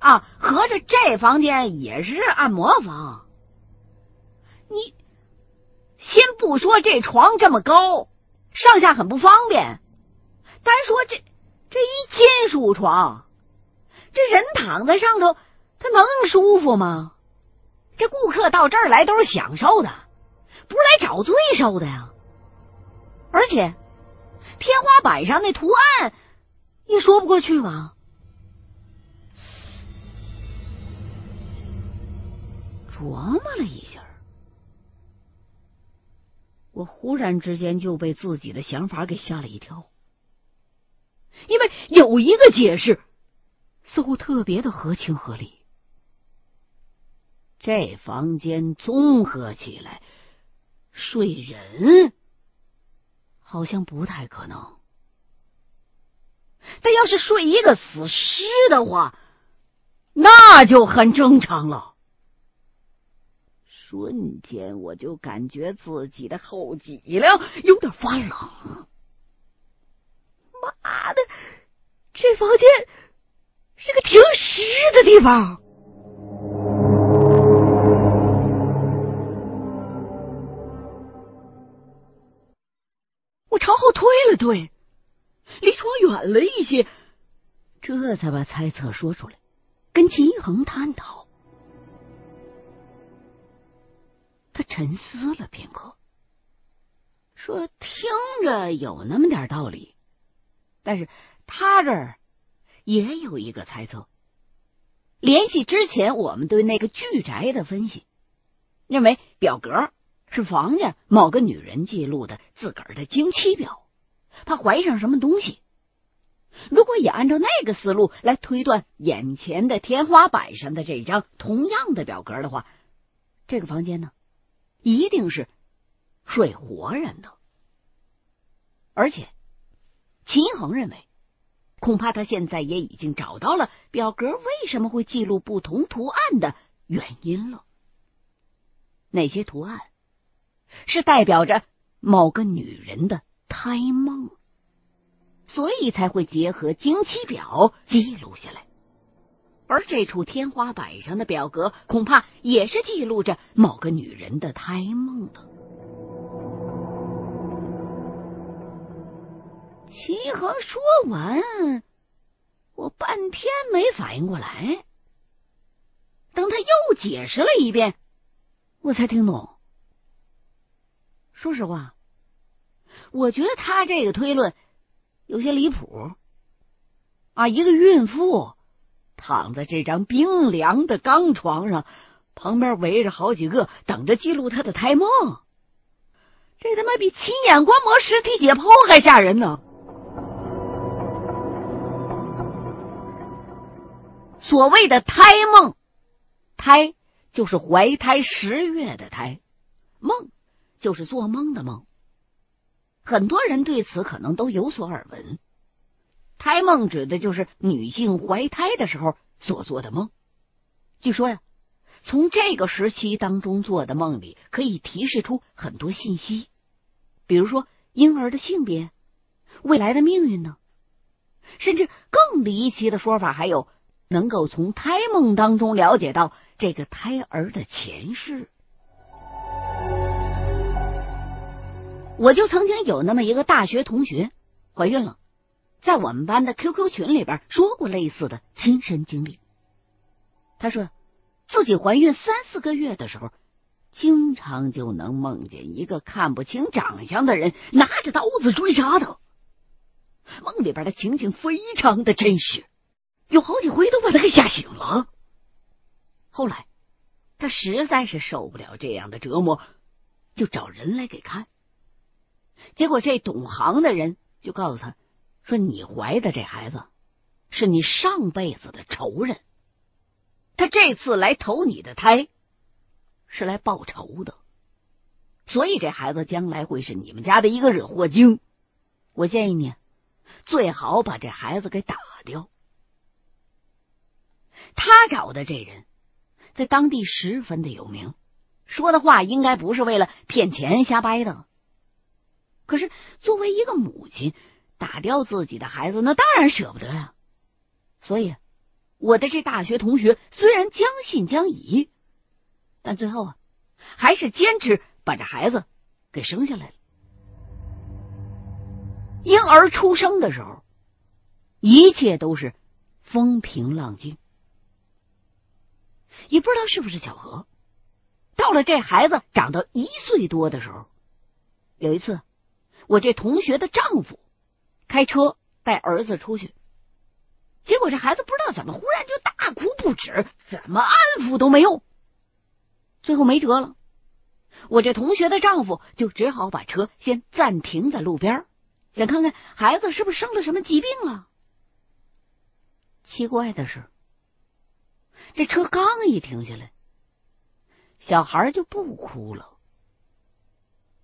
啊，合着这房间也是按摩房？你先不说这床这么高，上下很不方便，单说这这一金属床，这人躺在上头，他能舒服吗？这顾客到这儿来都是享受的，不是来找罪受的呀。而且天花板上那图案也说不过去吧？琢磨了一下，我忽然之间就被自己的想法给吓了一跳，因为有一个解释似乎特别的合情合理。这房间综合起来睡人好像不太可能，但要是睡一个死尸的话，那就很正常了。瞬间，我就感觉自己的后脊梁有点发冷。妈的，这房间是个停尸的地方！我朝后退了退，离床远了一些，这才把猜测说出来，跟秦一恒探讨。他沉思了片刻，说：“听着有那么点道理，但是他这儿也有一个猜测。联系之前我们对那个巨宅的分析，认为表格是房家某个女人记录的自个儿的经期表，怕怀上什么东西。如果也按照那个思路来推断眼前的天花板上的这张同样的表格的话，这个房间呢？”一定是睡活人的，而且秦恒认为，恐怕他现在也已经找到了表格为什么会记录不同图案的原因了。那些图案是代表着某个女人的胎梦，所以才会结合经期表记录下来。而这处天花板上的表格，恐怕也是记录着某个女人的胎梦的。齐恒说完，我半天没反应过来。等他又解释了一遍，我才听懂。说实话，我觉得他这个推论有些离谱。啊，一个孕妇。躺在这张冰凉的钢床上，旁边围着好几个等着记录他的胎梦。这他妈比亲眼观摩尸体解剖还吓人呢！所谓的胎梦，胎就是怀胎十月的胎，梦就是做梦的梦。很多人对此可能都有所耳闻。胎梦指的就是女性怀胎的时候所做的梦。据说呀，从这个时期当中做的梦里，可以提示出很多信息，比如说婴儿的性别、未来的命运呢。甚至更离奇的说法还有，能够从胎梦当中了解到这个胎儿的前世。我就曾经有那么一个大学同学怀孕了。在我们班的 QQ 群里边说过类似的亲身经历。他说自己怀孕三四个月的时候，经常就能梦见一个看不清长相的人拿着刀子追杀他。梦里边的情景非常的真实，有好几回都把他给吓醒了。后来他实在是受不了这样的折磨，就找人来给看。结果这懂行的人就告诉他。说你怀的这孩子是你上辈子的仇人，他这次来投你的胎是来报仇的，所以这孩子将来会是你们家的一个惹祸精。我建议你最好把这孩子给打掉。他找的这人在当地十分的有名，说的话应该不是为了骗钱瞎掰的。可是作为一个母亲。打掉自己的孩子，那当然舍不得呀。所以，我的这大学同学虽然将信将疑，但最后啊，还是坚持把这孩子给生下来了。婴儿出生的时候，一切都是风平浪静，也不知道是不是巧合。到了这孩子长到一岁多的时候，有一次，我这同学的丈夫开车带儿子出去。结果这孩子不知道怎么忽然就大哭不止，怎么安抚都没用。最后没辙了，我这同学的丈夫就只好把车先暂停在路边，想看看孩子是不是生了什么疾病了。奇怪的是，这车刚一停下来，小孩就不哭了。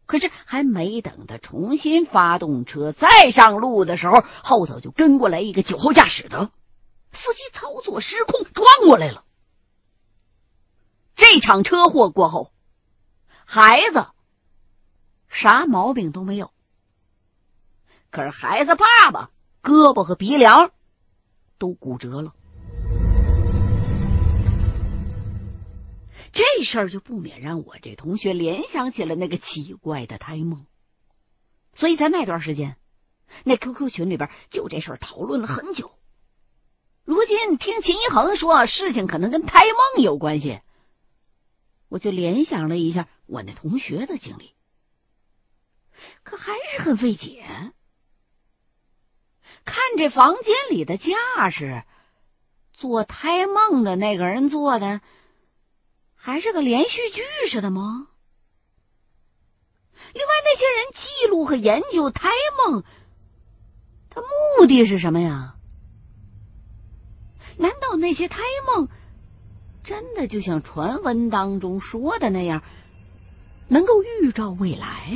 可是还没等他重新发动车再上路的时候，后头就跟过来一个酒后驾驶的司机，操作失控撞过来了。这场车祸过后，孩子啥毛病都没有，可是孩子爸爸胳膊和鼻梁都骨折了。这事儿就不免让我这同学联想起了那个奇怪的胎梦，所以在那段时间，那 QQ 群里边就这事儿讨论了很久。如今听秦一恒说事情可能跟胎梦有关系，我就联想了一下我那同学的经历，可还是很费解。看这房间里的架势，做胎梦的那个人做的。还是个连续剧似的吗？另外，那些人记录和研究胎梦，他目的是什么呀？难道那些胎梦真的就像传闻当中说的那样，能够预兆未来？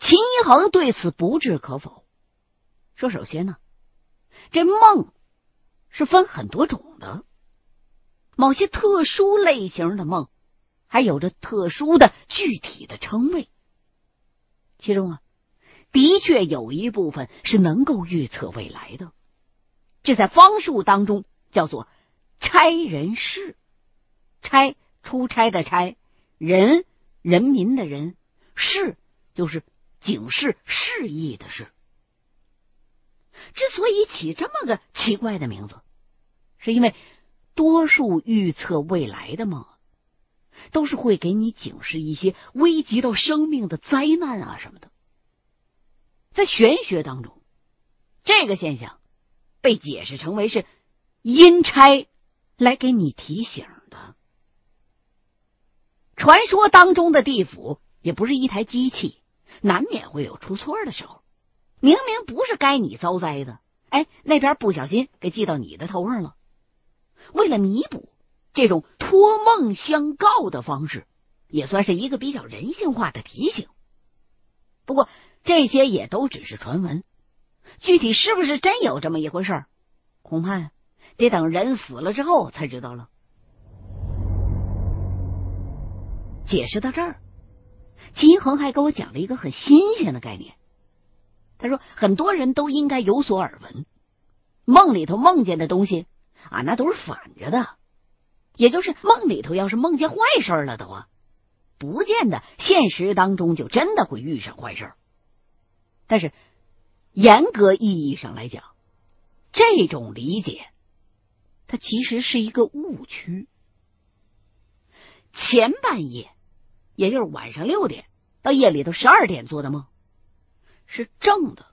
秦一恒对此不置可否。说，首先呢，这梦是分很多种的，某些特殊类型的梦还有着特殊的具体的称谓。其中啊，的确有一部分是能够预测未来的，这在方术当中叫做差人事。差出差的差，人人民的人，事就是警示示意的事。之所以起这么个奇怪的名字，是因为多数预测未来的梦，都是会给你警示一些危及到生命的灾难啊什么的。在玄学当中，这个现象被解释成为是阴差来给你提醒的。传说当中的地府也不是一台机器，难免会有出错的时候。明明不是该你遭灾的，哎，那边不小心给记到你的头上了。为了弥补这种托梦相告的方式，也算是一个比较人性化的提醒。不过这些也都只是传闻，具体是不是真有这么一回事儿恐怕得等人死了之后才知道了。解释到这儿，秦恒还给我讲了一个很新鲜的概念。他说：“很多人都应该有所耳闻，梦里头梦见的东西啊，那都是反着的。也就是梦里头要是梦见坏事了的话，不见得现实当中就真的会遇上坏事。但是严格意义上来讲，这种理解它其实是一个误区。前半夜，也就是晚上六点到夜里头十二点做的梦。”是正的，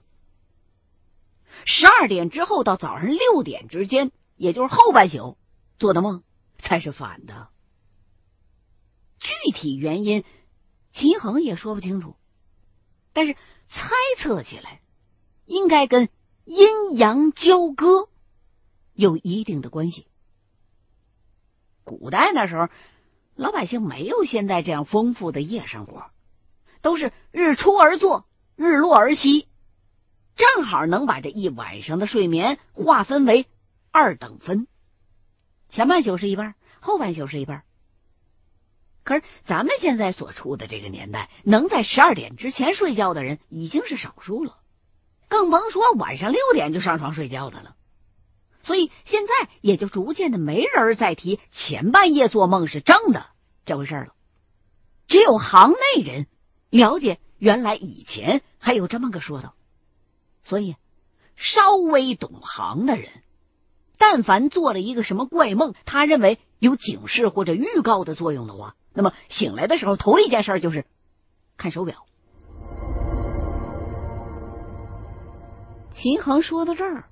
十二点之后到早上六点之间，也就是后半宿做的梦才是反的。具体原因，秦恒也说不清楚，但是猜测起来，应该跟阴阳交割有一定的关系。古代那时候，老百姓没有现在这样丰富的夜生活，都是日出而作。日落而息，正好能把这一晚上的睡眠划分为二等分，前半宿是一半，后半宿是一半。可是咱们现在所处的这个年代，能在十二点之前睡觉的人已经是少数了，更甭说晚上六点就上床睡觉的了。所以现在也就逐渐的没人再提前半夜做梦是正的这回事了。只有行内人了解，原来以前还有这么个说道。所以，稍微懂行的人，但凡做了一个什么怪梦，他认为有警示或者预告的作用的话，那么醒来的时候头一件事就是看手表。秦恒说到这儿。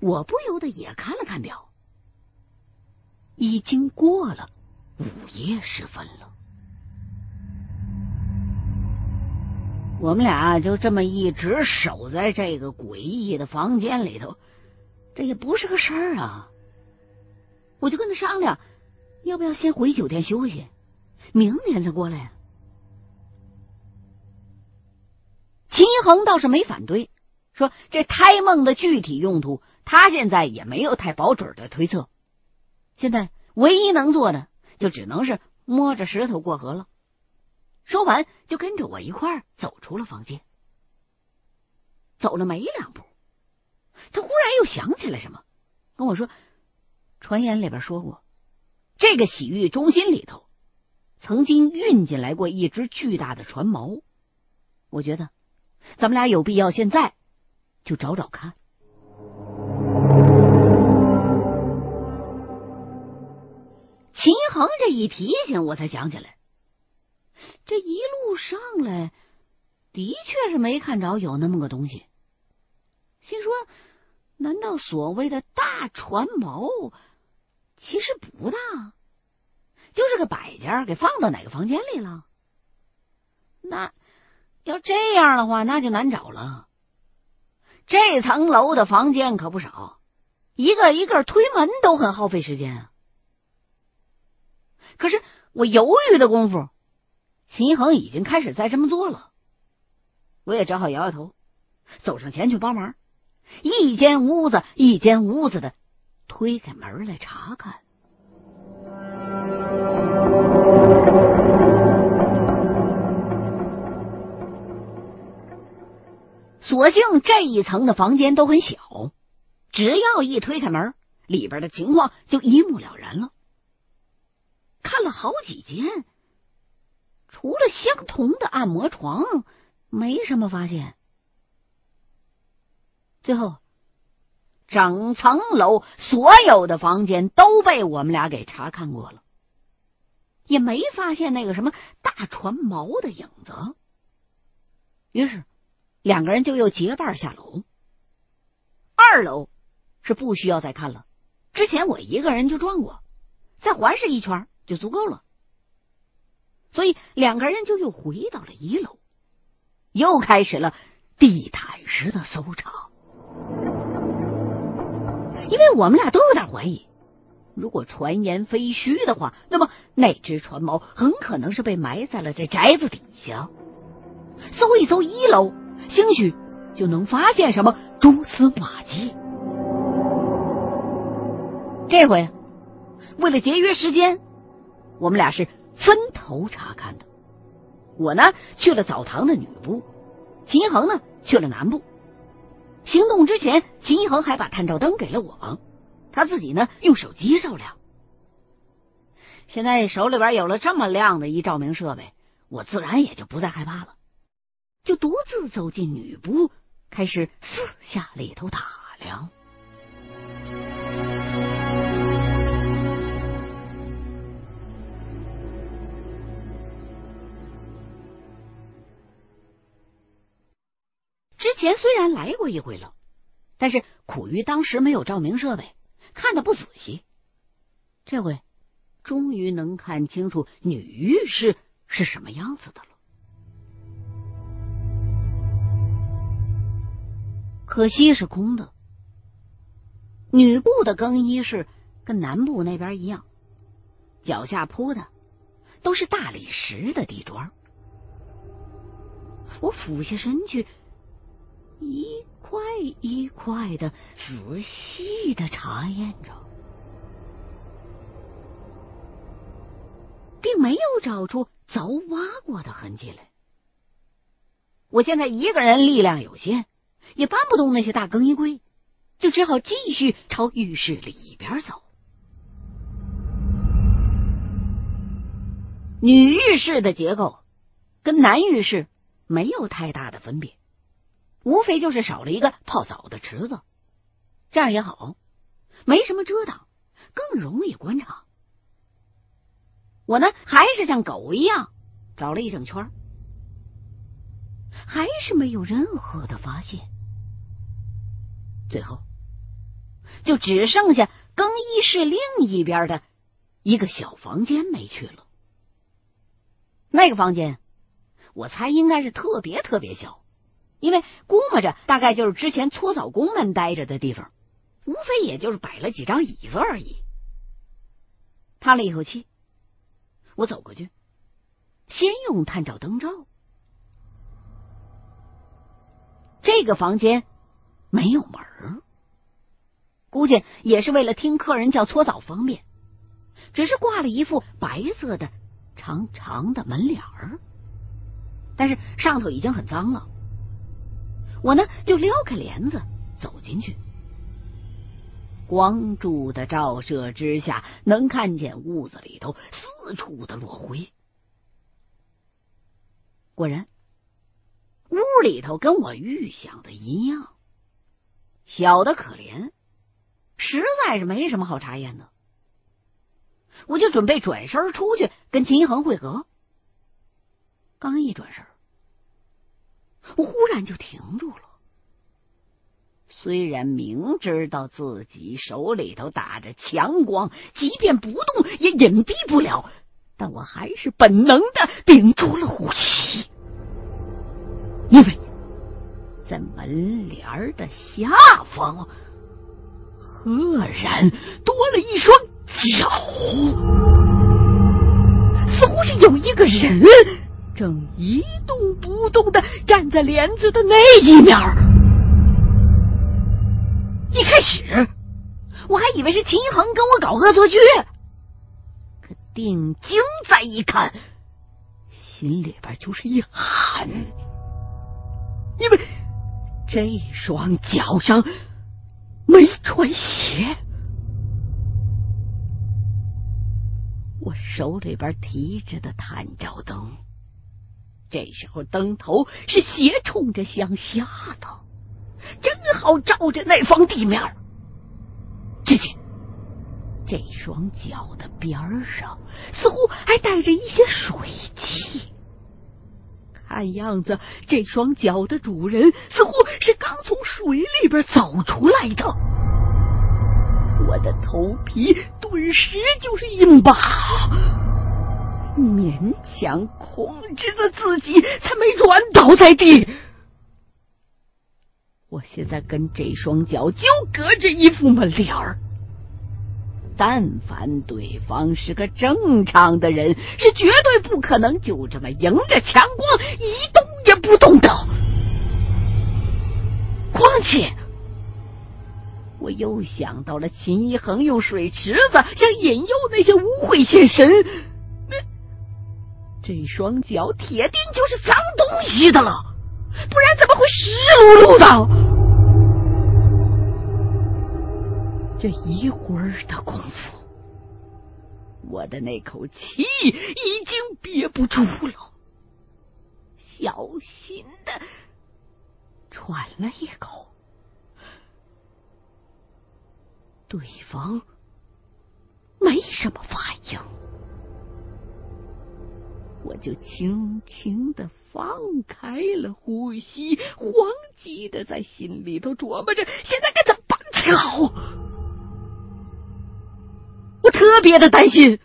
我不由得也看了看表，已经过了午夜时分了。我们俩就这么一直守在这个诡异的房间里头，这也不是个事儿啊！我就跟他商量，要不要先回酒店休息，明天再过来。秦一恒倒是没反对，说这胎梦的具体用途。他现在也没有太保准的推测，现在唯一能做的就只能是摸着石头过河了。说完，就跟着我一块儿走出了房间。走了没两步，他忽然又想起来什么，跟我说：“传言里边说过，这个洗浴中心里头曾经运进来过一只巨大的船锚。我觉得咱们俩有必要现在就找找看。”秦恒这一提醒，我才想起来，这一路上来的确是没看着有那么个东西。心说，难道所谓的大船锚其实不大，就是个摆件，给放到哪个房间里了？那要这样的话，那就难找了。这层楼的房间可不少，一个一个推门都很耗费时间啊。可是我犹豫的功夫，秦恒已经开始在这么做了。我也只好摇摇头，走上前去帮忙，一间屋子一间屋子的推开门来查看。所幸这一层的房间都很小，只要一推开门，里边的情况就一目了然了。看了好几间，除了相同的按摩床，没什么发现。最后，整层楼所有的房间都被我们俩给查看过了，也没发现那个什么大船锚的影子。于是，两个人就又结伴下楼。二楼是不需要再看了，之前我一个人就转过，再环视一圈。就足够了，所以两个人就又回到了一楼，又开始了地毯式的搜查。因为我们俩都有点怀疑，如果传言非虚的话，那么那只船锚很可能是被埋在了这宅子底下。搜一搜一楼，兴许就能发现什么蛛丝马迹。这回为了节约时间。我们俩是分头查看的，我呢去了澡堂的女部，秦一恒呢去了男部。行动之前，秦一恒还把探照灯给了我，他自己呢用手机照亮。现在手里边有了这么亮的一照明设备，我自然也就不再害怕了，就独自走进女部，开始四下里头打量。之前虽然来过一回了，但是苦于当时没有照明设备，看的不仔细。这回终于能看清楚女浴室是什么样子的了。可惜是空的。女部的更衣室跟男部那边一样，脚下铺的都是大理石的地砖。我俯下身去。一块一块的仔细的查验着，并没有找出凿挖过的痕迹来。我现在一个人力量有限，也搬不动那些大更衣柜，就只好继续朝浴室里边走。女浴室的结构跟男浴室没有太大的分别，无非就是少了一个泡澡的池子，这样也好，没什么遮挡，更容易观察。我呢，还是像狗一样找了一整圈，还是没有任何的发现。最后，就只剩下更衣室另一边的一个小房间没去了。那个房间，我猜应该是特别特别小，因为估摸着大概就是之前搓澡工们待着的地方，无非也就是摆了几张椅子而已。叹了一口气。我走过去，先用探照灯照。这个房间没有门儿估计也是为了听客人叫搓澡方便，只是挂了一副白色的长长的门脸儿，但是上头已经很脏了。我呢就撩开帘子走进去。光柱的照射之下，能看见屋子里头四处的落灰。果然，屋里头跟我预想的一样，小的可怜，实在是没什么好查验的。我就准备转身出去跟秦一恒会合，刚一转身，我忽然就停住了。虽然明知道自己手里头打着强光，即便不动也隐蔽不了，但我还是本能的屏住了呼吸，因为在门帘的下方，赫然多了一双脚，似乎是有一个人正一动不动的站在帘子的那一面。一开始我还以为是秦一恒跟我搞恶作剧，可定睛再一看，心里边就是一寒，因为这双脚上没穿鞋。我手里边提着的探照灯，这时候灯头是斜冲着向下的。正好照着那方地面，只见这双脚的边上似乎还带着一些水迹，看样子这双脚的主人似乎是刚从水里边走出来的。我的头皮顿时就是一麻，勉强控制着自己，才没软倒在地。我现在跟这双脚就隔着一副门帘儿，但凡对方是个正常的人，是绝对不可能就这么迎着强光一动也不动的。况且，我又想到了秦一恒用水池子想引诱那些污秽现神，这双脚铁定就是脏东西的了。不然怎么会湿漉漉的？这一会儿的功夫，我的那口气已经憋不住了，小心的喘了一口。对方没什么反应，我就轻轻的。放开了呼吸，慌急的在心里头琢磨着，现在该怎么办才好？我特别的担心，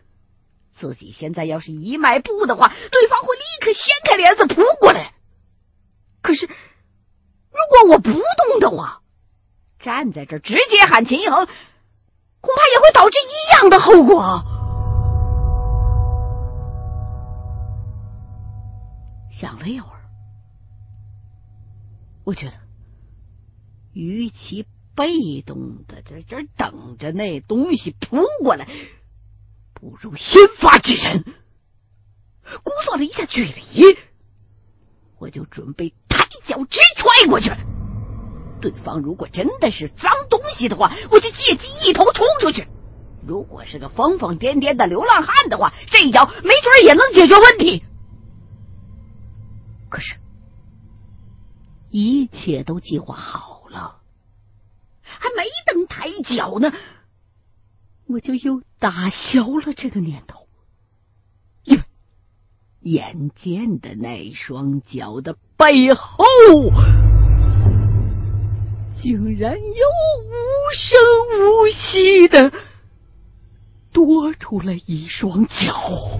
自己现在要是一迈步的话，对方会立刻掀开帘子扑过来。可是，如果我不动的话，站在这直接喊秦一恒，恐怕也会导致一样的后果。想了一会儿，我觉得，与其被动的在这等着那东西扑过来，不如先发制人，估算了一下距离，我就准备抬脚直踹过去。对方如果真的是脏东西的话，我就借机一头冲出去；如果是个疯疯癫癫的流浪汉的话，这一脚没准也能解决问题。可是，一切都计划好了，还没等抬脚呢，我就又打消了这个念头。因为眼见的那双脚的背后，竟然又无声无息的多出了一双脚。